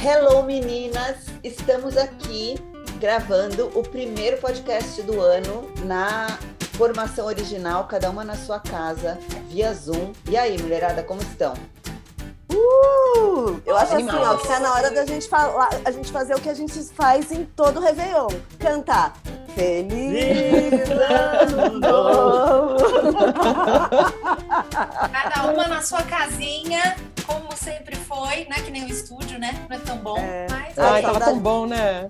Hello meninas, estamos aqui gravando o primeiro podcast do ano na formação original, cada uma na sua casa, via Zoom. E aí, mulherada, como estão? Uh! Eu acho assim, ó, que tá na hora da gente falar, a gente fazer o que a gente faz em todo o Réveillon. Cantar. Feliz ano novo! Cada uma na sua casinha, como sempre foi, né? Que nem o estúdio, né? Não é tão bom, É. mas. Ai, Ai, tava tão bom, né?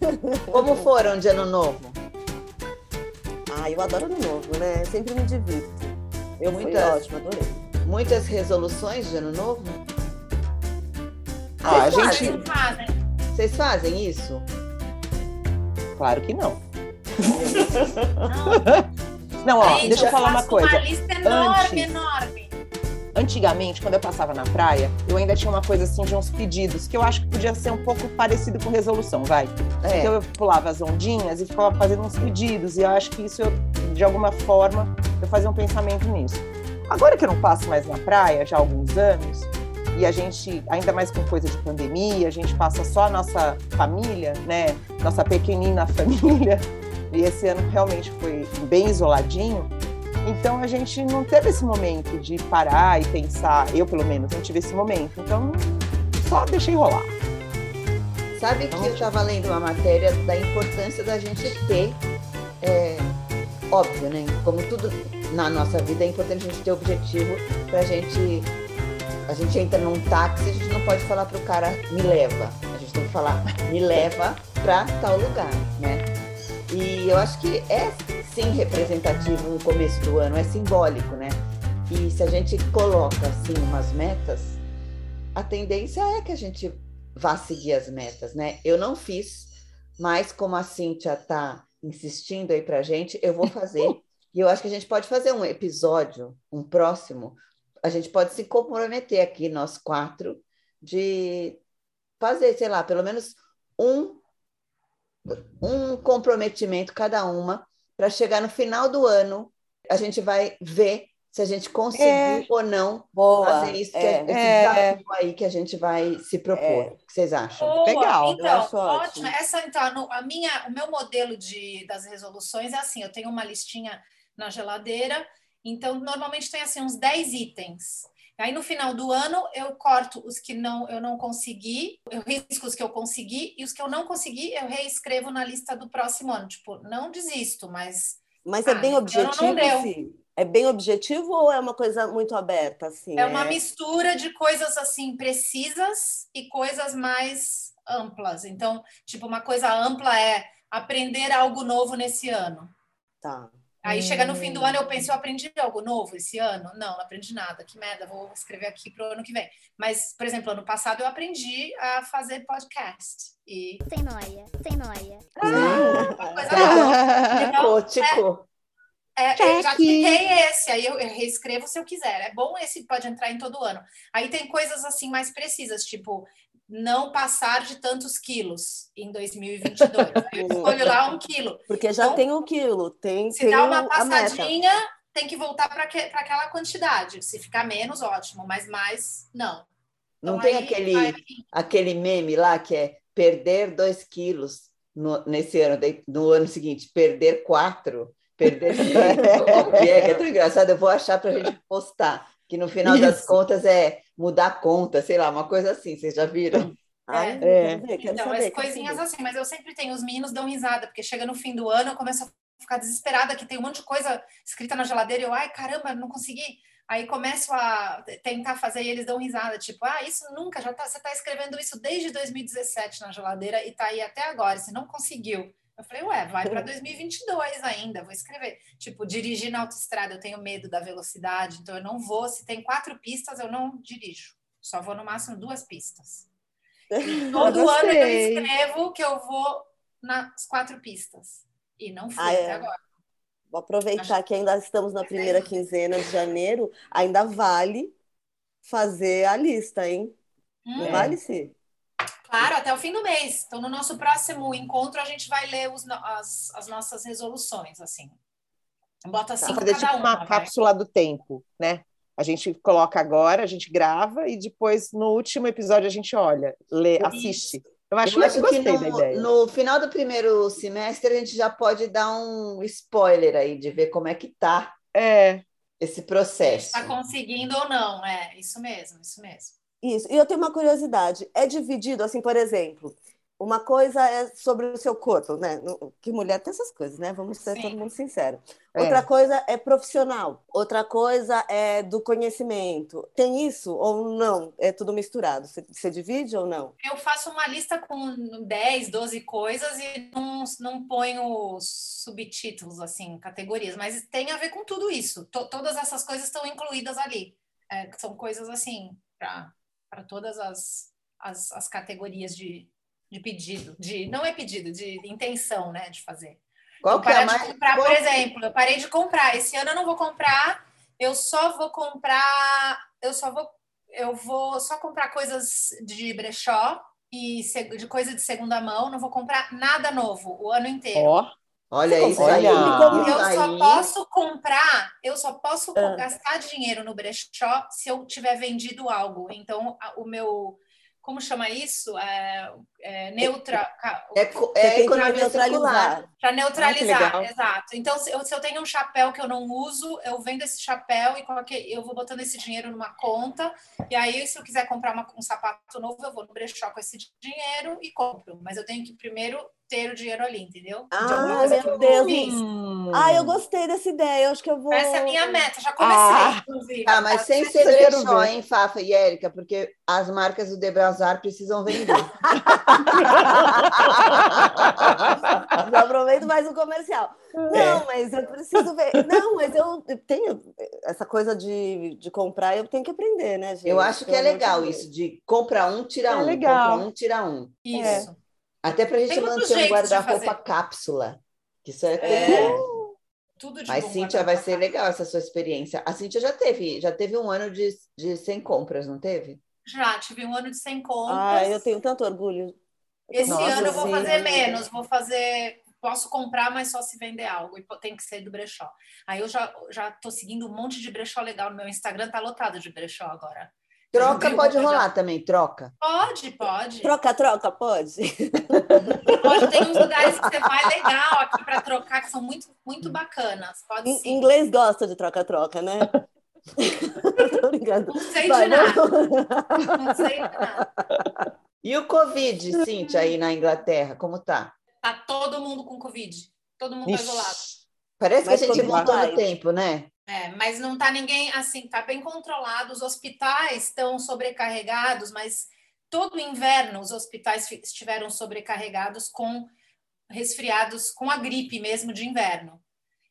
Como foram de ano novo? Ah, eu adoro ano novo, né? Sempre me divirto. Eu fui Muitas- ótimo, adorei. Muitas resoluções de ano novo? Ah, a Vocês gente. fazem? Vocês fazem. Vocês fazem isso? Claro que não. Não, Não, ó, gente, deixa eu falar uma coisa. Uma lista enorme, Antes- enorme. Antigamente, quando eu passava na praia, eu ainda tinha uma coisa assim de uns pedidos, que eu acho que podia ser um pouco parecido com resolução, vai. É. Então eu pulava as ondinhas e ficava fazendo uns pedidos, e eu acho que isso, eu, de alguma forma, eu fazia um pensamento nisso. Agora que eu não passo mais na praia, já há alguns anos, e a gente, ainda mais com coisa de pandemia, a gente passa só a nossa família, né? Nossa pequenina família, e esse ano realmente foi bem isoladinho. Então a gente não teve esse momento de parar e pensar, eu pelo menos não tive esse momento. Então só deixei rolar. Sabe que eu estava lendo uma matéria da importância da gente ter, é, óbvio, né? Como tudo na nossa vida, é importante a gente ter objetivo pra gente. A gente entra num táxi, a gente não pode falar pro cara, me leva. A gente tem que falar, me leva pra tal lugar, né? E eu acho que é sim representativo no começo do ano, é simbólico, né? E se a gente coloca assim umas metas, a tendência é que a gente vá seguir as metas, né? Eu não fiz, mas como a Cíntia tá insistindo aí pra gente, eu vou fazer. e eu acho que a gente pode fazer um episódio, um próximo, a gente pode se comprometer aqui, nós quatro, de fazer, sei lá, pelo menos um, um comprometimento cada uma, para chegar no final do ano, a gente vai ver se a gente conseguiu É. ou não Boa. fazer isso, que é, é. esse É. desafio aí que a gente vai se propor. É. O que vocês acham? Boa. Legal, Então, ótimo. ótimo. Essa, então, no- a minha, o meu modelo de, das resoluções é assim: eu tenho uma listinha na geladeira, então normalmente tem assim uns 10 itens. Aí no final do ano eu corto os que não eu não consegui, eu risco os que eu consegui e os que eu não consegui eu reescrevo na lista do próximo ano. Tipo, não desisto, mas Mas é Ah, bem então objetivo. Fih? É bem objetivo ou é uma coisa muito aberta, assim? é uma mistura de coisas assim precisas e coisas mais amplas. Então, tipo, uma coisa ampla é aprender algo novo nesse ano. Tá. Aí chega no fim do ano, eu penso, eu aprendi algo novo esse ano? Não, não aprendi nada. Que merda, vou escrever aqui pro ano que vem. Mas, por exemplo, ano passado eu aprendi a fazer podcast. E Sem noia, sem noia. uma coisa nova. Ticou, ticou. É, eu já tiquei esse, aí eu, eu reescrevo se eu quiser. É bom esse pode entrar em todo ano. Aí tem coisas assim mais precisas, tipo não passar de tantos quilos em 2022. Aí eu escolho lá um quilo. Porque já Então, tem um quilo, tem, Se tem dá uma passadinha, tem que voltar para aquela quantidade. Se ficar menos, ótimo, mas mais, não. Não Então, tem aí aquele, vai- aquele meme lá que é perder dois quilos no- nesse ano, no ano seguinte, perder quatro, perder cinco. é, é tão engraçado, eu vou achar para a gente postar. Que no final das Isso. contas é mudar a conta, sei lá, uma coisa assim, vocês já viram? Ai, É. quero Então, saber. as coisinhas saber. assim, mas eu sempre tenho, os meninos dão risada, porque chega no fim do ano, eu começo a ficar desesperada, que tem um monte de coisa escrita na geladeira, e eu, ai, caramba, não consegui. Aí começo a tentar fazer e eles dão risada, tipo, ah, isso nunca, já tá, você tá escrevendo isso desde 2017 na geladeira e tá aí até agora, você não conseguiu. Eu falei, ué, vai para 2022 ainda, vou escrever. Tipo, dirigir na autoestrada, eu tenho medo da velocidade, então eu não vou. Se tem quatro pistas, eu não dirijo. Só vou no máximo duas pistas. E todo ano eu escrevo que eu vou nas quatro pistas. E não fui Ah, é. até agora. Vou aproveitar que ainda estamos na primeira quinzena de janeiro, ainda vale fazer a lista, hein? Não Hum, vale, sim? Claro, até o fim do mês. Então, no nosso próximo encontro, a gente vai ler os as, as nossas resoluções, assim. Bota assim Fazer cada tipo uma, uma vai. cápsula do tempo, né? A gente coloca agora, a gente grava e depois no último episódio a gente olha, lê, assiste. Eu acho, Eu acho eu que da no, ideia. no final do primeiro semestre a gente já pode dar um spoiler aí de ver como é que tá É, esse processo. Está conseguindo ou não, é isso mesmo, isso mesmo. Isso. E eu tenho uma curiosidade. É dividido, assim, por exemplo, uma coisa é sobre o seu corpo, né? Que mulher tem essas coisas, né? Vamos ser Sim. todo mundo sincero. É. Outra coisa é profissional. Outra coisa é do conhecimento. Tem isso ou não? É tudo misturado. Você, você divide ou não? Eu faço uma lista com 10, 12 coisas e não, não ponho subtítulos, assim, categorias, mas tem a ver com tudo isso. To- todas essas coisas estão incluídas ali. É, são coisas, assim, para todas as, as, as categorias de, de pedido. De, não é pedido, de intenção, né, de fazer. Qual que é a mais... comprar, por exemplo, eu parei de comprar. Esse ano eu não vou comprar, eu só vou comprar, eu só vou, eu vou só comprar coisas de brechó e de coisa de segunda mão, não vou comprar nada novo o ano inteiro. ó, Olha isso aí. Eu só posso comprar, eu só posso Ah. gastar dinheiro no brechó se eu tiver vendido algo. Então, o meu, como chama isso? É, é, neutra, É, é economia circular. neutralizar. para Ah, neutralizar, legal. exato. Então, se eu, se eu tenho um chapéu que eu não uso, eu vendo esse chapéu e eu vou botando esse dinheiro numa conta. E aí, se eu quiser comprar uma- um sapato novo, eu vou no brechó com esse dinheiro e compro. Mas eu tenho que primeiro ter o dinheiro ali, entendeu? Ah, que meu eu Deus. Hum. Ah, eu gostei dessa ideia. Eu acho que eu vou. Essa é a minha meta, já comecei, Ah. inclusive. Tá, mas sem ser brechó, hein, Fafa e Érica, porque as marcas do Debrazar precisam vender. Já aproveito mais um comercial. Não, mas eu preciso ver. Não, mas eu tenho essa coisa de, de comprar, eu tenho que aprender, né, gente? Eu acho que é legal isso, de compra um, tira É um. legal. Compra um, tira um. Isso. Até pra gente Tem manter um guarda-roupa cápsula. Que isso é, É. Tudo de Mas, bom Cíntia, vai ser legal essa sua experiência. A Cíntia já teve, já teve um ano de, de 100 compras, não teve? Já, tive um ano de 100 compras. Ah, eu tenho tanto orgulho. Esse Nossa, ano eu vou sim, fazer amiga. menos, vou fazer. Posso comprar, mas só se vender algo, e tem que ser do brechó. Aí eu já, já tô seguindo um monte de brechó legal no meu Instagram, tá lotado de brechó agora. Troca pode Já- rolar também, troca. Pode, pode. Troca, troca, pode? Pode, tem uns lugares que você vai legal aqui para trocar, que são muito, muito bacanas. Pode sim. inglês gosta de troca-troca, né? Não sei Vai, de nada. Não sei de nada. E o Covid, Cíntia, aí na Inglaterra, como tá? Tá todo mundo com Covid. Todo mundo tá isolado. Ixi. Parece Mas que a gente voltou no tempo, né? É, mas não tá ninguém assim, tá bem controlado. Os hospitais estão sobrecarregados, mas todo inverno os hospitais estiveram sobrecarregados com resfriados, com a gripe mesmo de inverno.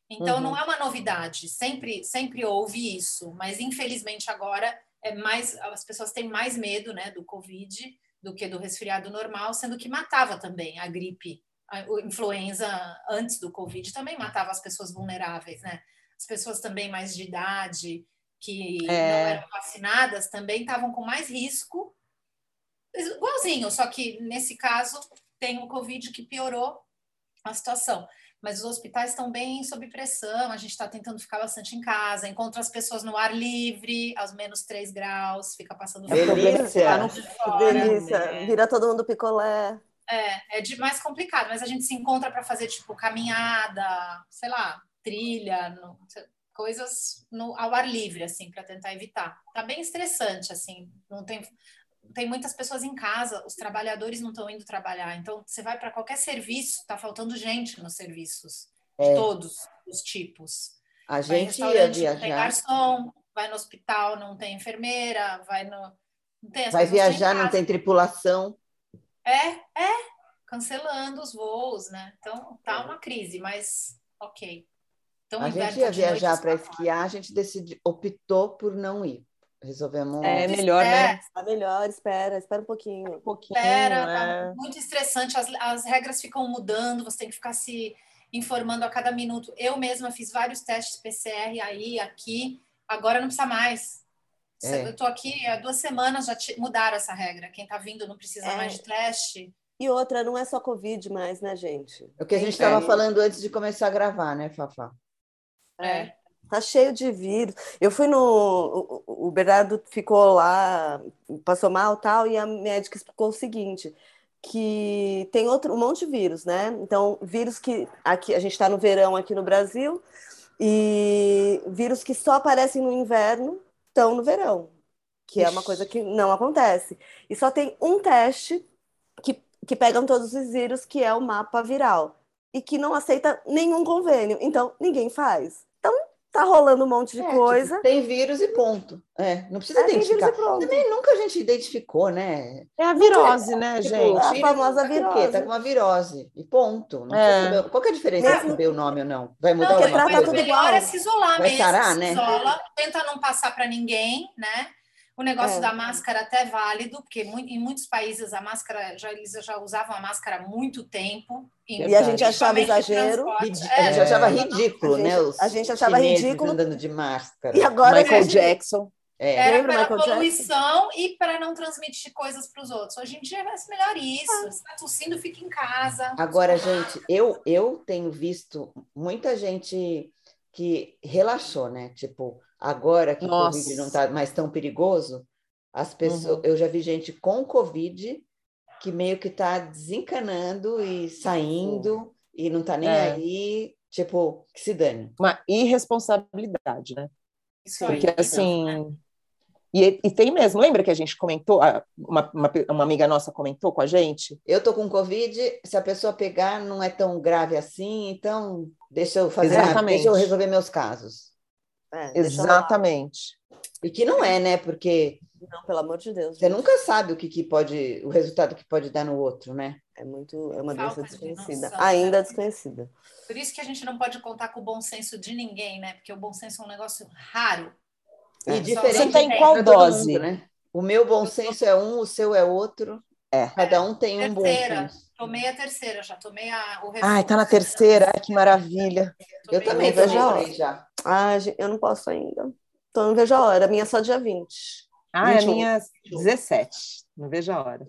Então Uhum. não é uma novidade, sempre sempre houve isso, mas infelizmente agora é mais as pessoas têm mais medo, né, do Covid do que do resfriado normal, sendo que matava também a gripe, a influenza antes do Covid também matava as pessoas vulneráveis, né? As pessoas também mais de idade que É. não eram vacinadas também estavam com mais risco, igualzinho, só que nesse caso tem o Covid que piorou a situação. Mas os hospitais estão bem sob pressão, a gente está tentando ficar bastante em casa, encontra as pessoas no ar livre, aos menos 3 graus, fica passando Delícia. frio do lado de Que fora. delícia. É. Vira todo mundo picolé. É, é de mais complicado, mas a gente se encontra para fazer tipo caminhada, sei lá, trilha, no- coisas no, ao ar livre, assim, para tentar evitar. Tá bem estressante, assim, não tem, tem muitas pessoas em casa, os trabalhadores não estão indo trabalhar, então você vai para qualquer serviço, tá faltando gente nos serviços, de É. todos os tipos. A Vai gente ia restaurante, não tem viajar. garçom, vai no hospital, não tem enfermeira, vai no. Não tem, Vai viajar, não tem tripulação. É, é, cancelando os voos, né? Então tá uma crise, mas ok. Então, A gente ia de viajar para esquiar, a gente decidiu, optou por não ir. Resolvemos. É melhor, né? Tá melhor, espera, espera um pouquinho. Um pouquinho. Espera, é. tá muito estressante, as, as regras ficam mudando, você tem que ficar se informando a cada minuto. Eu mesma fiz vários testes PCR aí, aqui, agora não precisa mais. É. Eu tô aqui há duas semanas, já te- mudaram essa regra. Quem tá vindo não precisa É. mais de teste. E outra, não é só Covid mais, né, gente? O que a gente estava falando antes de começar a gravar, né, Fafá? É. Tá cheio de vírus. Eu fui no. O Bernardo ficou lá, passou mal tal, e a médica explicou o seguinte: que tem outro, um monte de vírus, né? Então, vírus que aqui a gente está no verão aqui no Brasil, e vírus que só aparecem no inverno estão no verão, que é uma coisa que não acontece. E só tem um teste que, que pegam todos os vírus, que é o mapa viral, e que não aceita nenhum convênio. Então, ninguém faz. Tá rolando um monte de é, coisa. Tipo, tem vírus e ponto. É, não precisa é, identificar. Também nunca a gente identificou, né? É a virose, é, né, tipo, gente? A famosa tá virose. Tá com uma virose. E ponto. É. Qual é a diferença de saber o nome ou não? Vai mudar não, alguma coisa? Tudo melhor é se isolar Vai mesmo. Sarar, se né? isola, tenta não passar para ninguém, né? O negócio é. da máscara até é válido, porque em muitos países a máscara já eles já usavam a máscara há muito tempo. E a gente achava exagero. A gente é. achava ridículo, a né? Os a gente achava ridículo. andando de máscara. E agora Michael gente... Jackson. É. Era pela Michael poluição e para não transmitir coisas para os outros. Hoje em dia é melhor isso. Ah. Se está tossindo, fica em casa. Agora, gente, eu, eu tenho visto muita gente que relaxou, né? Tipo, agora que Nossa. o Covid não está mais tão perigoso, as pessoas, uhum. eu já vi gente com Covid que meio que está desencanando e saindo Sim. e não está nem é. aí, tipo, que se dane. Uma irresponsabilidade, né? Isso Porque aí, assim. Né? E, e, tem mesmo, lembra que a gente comentou, uma, uma, uma, amiga nossa comentou com a gente? Eu tô com Covid, se a pessoa pegar, não é tão grave assim, então deixa eu fazer, Exatamente. deixa eu resolver meus casos. É, Exatamente. E que não é, né? Porque. Não, pelo amor de Deus. Você gente. nunca sabe o que, que pode, o resultado que pode dar no outro, né? É muito, é uma doença desconhecida, de ainda né? desconhecida. Por isso que a gente não pode contar com o bom senso de ninguém, né? Porque o bom senso é um negócio raro. E é. diferente. Você tem qual dose? Mundo, né? O meu bom senso é um, o seu é outro. É. Cada um tem um bom senso. Tomei a terceira, já tomei a, o Ai, tá na terceira, Ai, que maravilha. Eu, eu também tomei já. Ah, eu não posso ainda. Então não vejo a hora. A minha é só dia 20. Ah, 21. a minha 17. Não vejo a hora.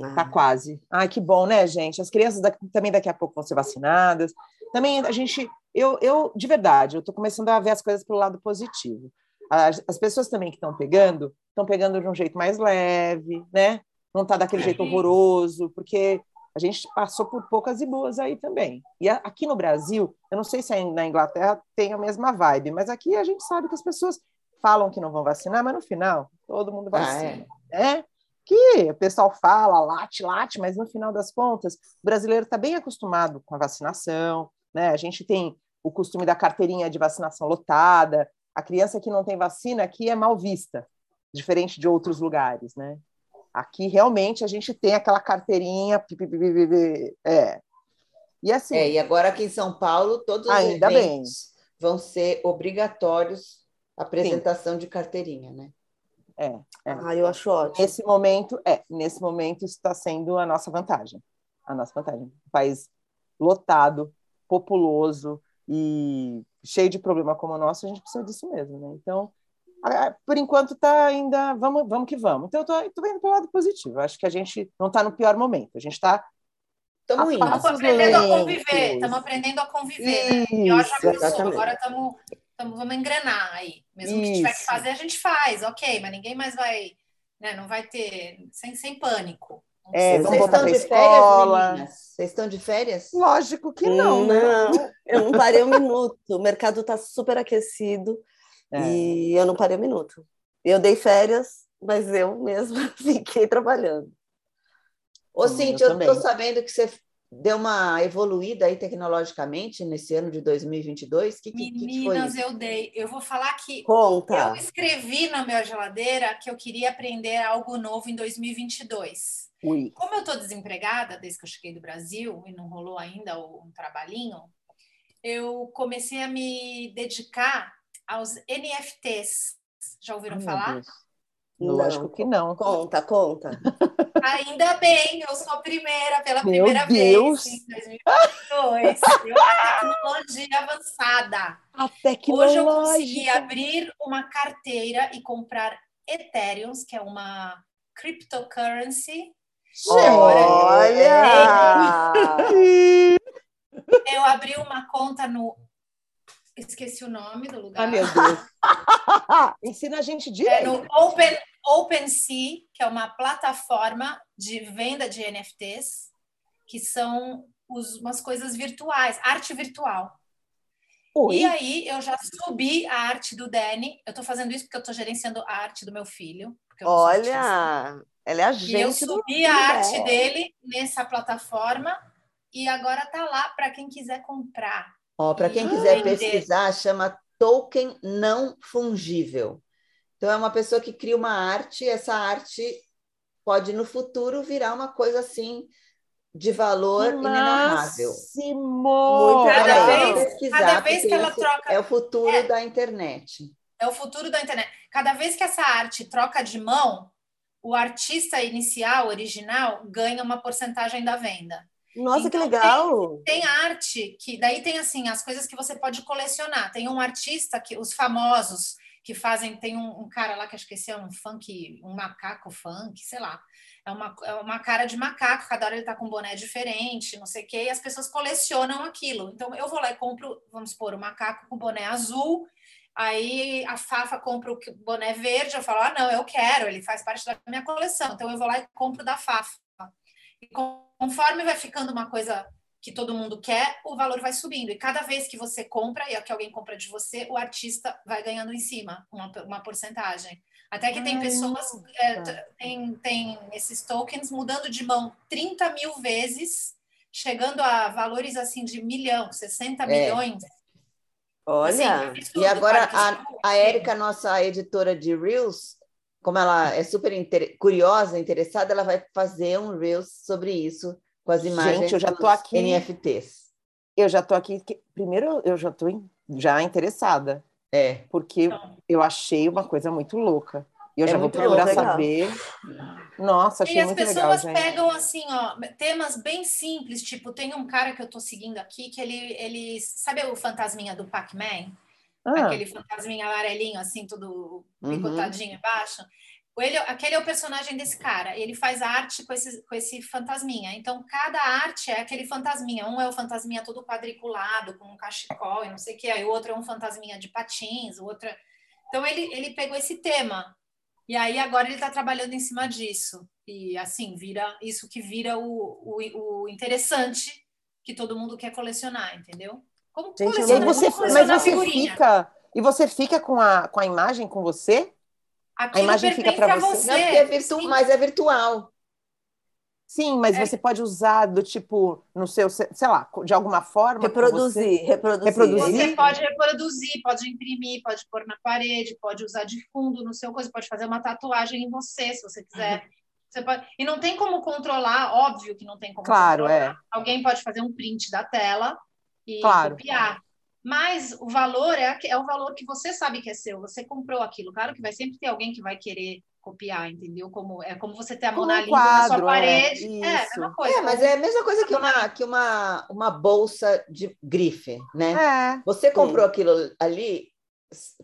Ah. Tá quase. Ai, que bom, né, gente? As crianças daqui, também daqui a pouco vão ser vacinadas. Também a gente, eu, eu de verdade, eu tô começando a ver as coisas pelo lado positivo. As, as pessoas também que estão pegando, estão pegando de um jeito mais leve, né? Não tá daquele jeito horroroso, porque a gente passou por poucas e boas aí também. E aqui no Brasil, eu não sei se na Inglaterra tem a mesma vibe, mas aqui a gente sabe que as pessoas falam que não vão vacinar, mas no final todo mundo vacina. Ah, é. é? Que o pessoal fala, late, late, mas no final das contas, o brasileiro está bem acostumado com a vacinação, né? A gente tem o costume da carteirinha de vacinação lotada, a criança que não tem vacina aqui é mal vista, diferente de outros lugares, né? Aqui realmente a gente tem aquela carteirinha, é. E assim. É, e agora aqui em São Paulo, todos os ainda bem. vão ser obrigatórios a apresentação Sim. de carteirinha, né? É, é. Ah, eu acho ótimo. Nesse momento, é, nesse momento está sendo a nossa vantagem. A nossa vantagem. Um país lotado, populoso e cheio de problema como o nosso, a gente precisa disso mesmo, né? Então, por enquanto está ainda, vamos, vamos que vamos. Então, eu estou indo para o lado positivo. Acho que a gente não está no pior momento. A gente está Estamos indo. Estamos aprendendo a conviver. Estamos aprendendo a conviver. Isso, né? Que agora estamos, vamos engrenar aí. Mesmo Isso. que tiver que fazer, a gente faz, ok, mas ninguém mais vai, né? Não vai ter sem, sem pânico. É, Vocês estão de escola. férias, Vocês estão de férias? Lógico que não, né? Não, eu não parei um minuto. O mercado está super aquecido. É. E eu não parei um minuto. Eu dei férias, mas eu mesma fiquei trabalhando. Ô, Cintia, eu estou sabendo que você deu uma evoluída aí tecnologicamente nesse ano de 2022. Que, Meninas, que eu dei. Eu vou falar que Conta. eu escrevi na minha geladeira que eu queria aprender algo novo em 2022. Ui. Como eu estou desempregada desde que eu cheguei do Brasil e não rolou ainda um trabalhinho, eu comecei a me dedicar aos NFTs. Já ouviram Ai, falar? Lógico que não. Conta, conta. Ainda bem, eu sou a primeira, pela Meu primeira Deus. vez em 2022. a tecnologia avançada. A tecnologia. Hoje eu consegui abrir uma carteira e comprar Ethereum, que é uma cryptocurrency. Olha! Eu abri uma conta no esqueci o nome do lugar. Ai, meu Deus. Ensina a gente É direito. no Open, OpenSea, que é uma plataforma de venda de NFTs, que são os- umas coisas virtuais, arte virtual. Oi. E aí eu já subi a arte do Danny. Eu estou fazendo isso porque eu estou gerenciando a arte do meu filho. Olha, ela é a E eu gente subi a arte dele nessa plataforma e agora tá lá para quem quiser comprar. Ó, para quem quiser pesquisar, chama token não fungível. Então é uma pessoa que cria uma arte, essa arte pode no futuro virar uma coisa assim de valor inenarrável. máximo! Cada vez cada vez que ela troca- é o futuro É. da internet. É o futuro da internet. Cada vez que essa arte troca de mão, o artista inicial, original, ganha uma porcentagem da venda. Nossa, que Então, legal! Tem arte que daí tem assim as coisas que você pode colecionar. Tem um artista que os famosos que fazem, tem um, um cara lá que acho que esse é um funk, um macaco funk, sei lá. É uma, é uma cara de macaco, cada hora ele tá com um boné diferente, não sei o quê, e as pessoas colecionam aquilo. Então eu vou lá e compro, vamos supor, o macaco com boné azul, aí a Fafa compra o que- boné verde, eu falo, ah, não, eu quero, ele faz parte da minha coleção. Então eu vou lá e compro da Fafa. E conforme vai ficando uma coisa que todo mundo quer, o valor vai subindo. E cada vez que você compra, e é que alguém compra de você, o artista vai ganhando em cima uma, uma porcentagem. Até que tem Ai, pessoas, nossa. é, t- tem, tem esses tokens mudando de mão 30 mil vezes, chegando a valores assim de milhão, 60 milhões. Assim, Olha, absurdo, E agora a, a Érica, nossa editora de Reels, como ela é super inter- curiosa, interessada, ela vai fazer um Reels sobre isso, com as imagens Gente, eu já tô aqui. NFTs. Eu já tô aqui. Primeiro, eu já tô in- já interessada, É. porque Então. eu achei uma coisa muito louca. E eu É já vou procurar legal. saber. Nossa, achei E as muito legal, pessoas gente. pegam assim, ó, temas bem simples, tipo, tem um cara que eu tô seguindo aqui que ele, ele sabe o fantasminha do Pac-Man? Ah, Aquele fantasminha amarelinho, assim, todo Uhum. picotadinho embaixo. Ele, aquele é o personagem desse cara. Ele faz arte com esse, com esse fantasminha. Então, cada arte é aquele fantasminha. Um é o fantasminha todo quadriculado, com um cachecol e não sei o que. Aí o outro é um fantasminha de patins, o outro é... Então, ele, ele pegou esse tema. E aí, agora ele está trabalhando em cima disso. E, assim, vira isso que vira o, o, o interessante que todo mundo quer colecionar, entendeu? Como Gente, e aí você, como mas você fica. E você fica com a, com a imagem com você? Aquilo imagem fica pertence pra a você. Não, é virtu... Mas é virtual. Sim, mas É. você pode usar do tipo, no seu, sei lá, de alguma forma. com você. reproduzir, reproduzir. Reproduzir? Você pode reproduzir, pode imprimir, pode pôr na parede, pode usar de fundo no seu coisa, pode fazer uma tatuagem em você, se você quiser. Você pode... E não tem como controlar, óbvio que não tem como Claro, controlar. é. Alguém pode fazer um print da tela e Claro. copiar. Mas o valor é, é o valor que você sabe que é seu, você comprou aquilo. Claro que vai sempre ter alguém que vai querer copiar, entendeu? Como, é como você ter a Mona um Lisa na sua é, parede. É, a isso. mesma coisa. É, mas é a mesma coisa que uma, que uma, uma bolsa de grife, né? É. Você comprou aquilo ali,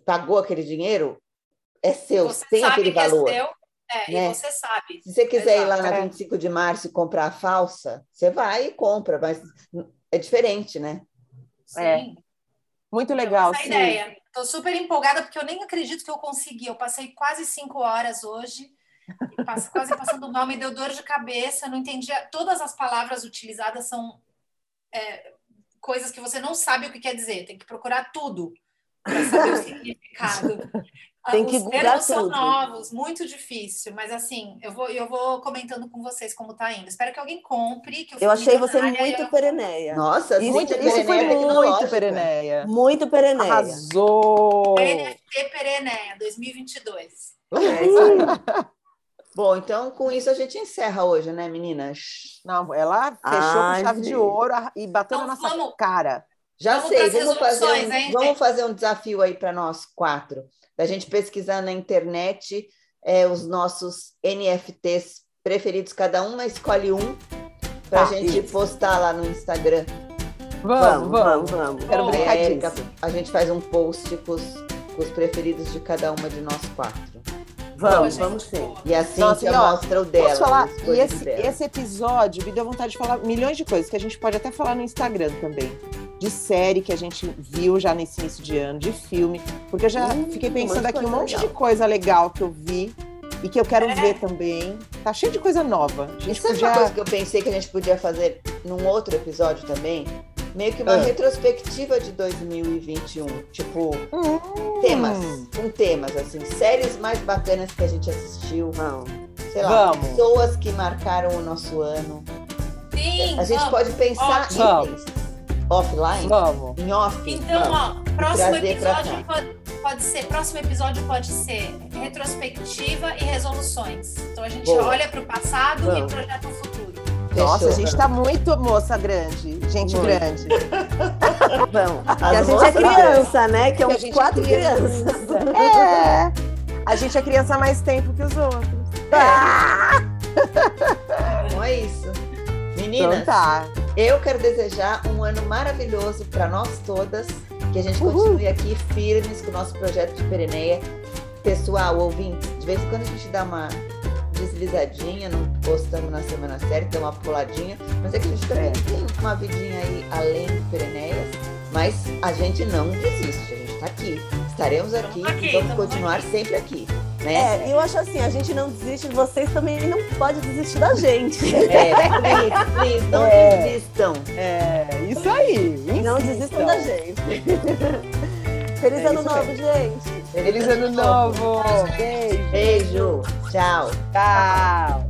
pagou aquele dinheiro, é seu, Você tem sabe aquele que valor. é seu, é, né? e você sabe. Se você quiser ir lá Exato. na É. 25 de março e comprar a falsa, você vai e compra, mas é diferente, né? Sim. É. Muito legal, essa é ideia. Estou super empolgada porque eu nem acredito que eu consegui. Eu passei quase cinco horas hoje, passo- quase passando mal, me deu dor de cabeça, não entendia. Todas as palavras utilizadas são é, coisas que você não sabe o que quer dizer. Tem que procurar tudo para saber o significado. Tem que Os termos são tudo. novos, muito difícil, mas assim, eu vou, eu vou comentando com vocês como tá indo. Espero que alguém compre. Que eu, Eu achei você muito eu- pereneia. Nossa, Isso- muito isso foi pereneia muito pereneia. Muito pereneia. Arrasou! NFT Perenéia 2022. É isso aí. Bom, então com isso a gente encerra hoje, né, meninas? Não, ela fechou Ai, com chave de ouro e bateu Então na nossa vamos- cara. Já Vamos sei, vamos fazer, um, hein, vamos fazer um desafio aí para nós quatro, da gente pesquisar na internet é, os nossos NFTs preferidos, cada uma escolhe um para a Tá, gente isso. postar lá no Instagram. Vamos, Vamos, vamos. vamos. Quero Bom, brincar É, disso. A gente faz um post com os, com os preferidos de cada uma de nós quatro. Vamos, vamos sim. E assim Nossa, e ó, mostra o dela. Posso falar? E esse, dela. esse episódio me deu vontade de falar milhões de coisas, que a gente pode até falar no Instagram também. De série que a gente viu já nesse início de ano, de filme, porque eu já Hum, fiquei pensando aqui um monte legal. de coisa legal que eu vi e que eu quero É. ver também. Tá cheio de coisa nova. A gente sabe podia. uma coisa que eu pensei que a gente podia fazer num outro episódio também? Meio que uma Ah. retrospectiva de 2021. Tipo, Hum, temas. Com temas, assim. Séries mais bacanas que a gente assistiu. Não. Sei lá, Vamos. pessoas que marcaram o nosso ano. Sim, A gente vamos. pode pensar Ótimo. itens offline, Vamos. em off. Então, vamos. ó, próximo episódio pode, pode ser, próximo episódio pode ser retrospectiva e resoluções. Então a gente Boa. olha para o passado Vamos. e projeta o futuro. Nossa, a Fechou. gente tá muito moça grande, gente Muito. grande. Vamos. A gente é criança, né? Que é a uns gente quatro é criança. crianças. É. A gente é criança há mais tempo que os outros. Ah, Então é isso. Então Meninas, tá. eu quero desejar um ano maravilhoso para nós todas. Que a gente Uhul. continue aqui firmes com o nosso projeto de Pereneia. Pessoal, ouvintes, de vez em quando a gente dá uma deslizadinha, não postamos na semana certa, dá uma puladinha, mas é que a gente também tem uma vidinha aí além do Pereneias, mas a gente não desiste, a gente tá aqui. Estaremos aqui, aqui, e vamos continuar aqui. sempre aqui, né? É, eu acho assim, a gente não desiste, vocês também não podem desistir da gente. É, please, please, não É. desistam. É, isso aí. Não insistam. desistam da gente. Feliz É ano novo, mesmo. gente. Feliz ano novo. Beijo. Beijo, tchau. Tchau.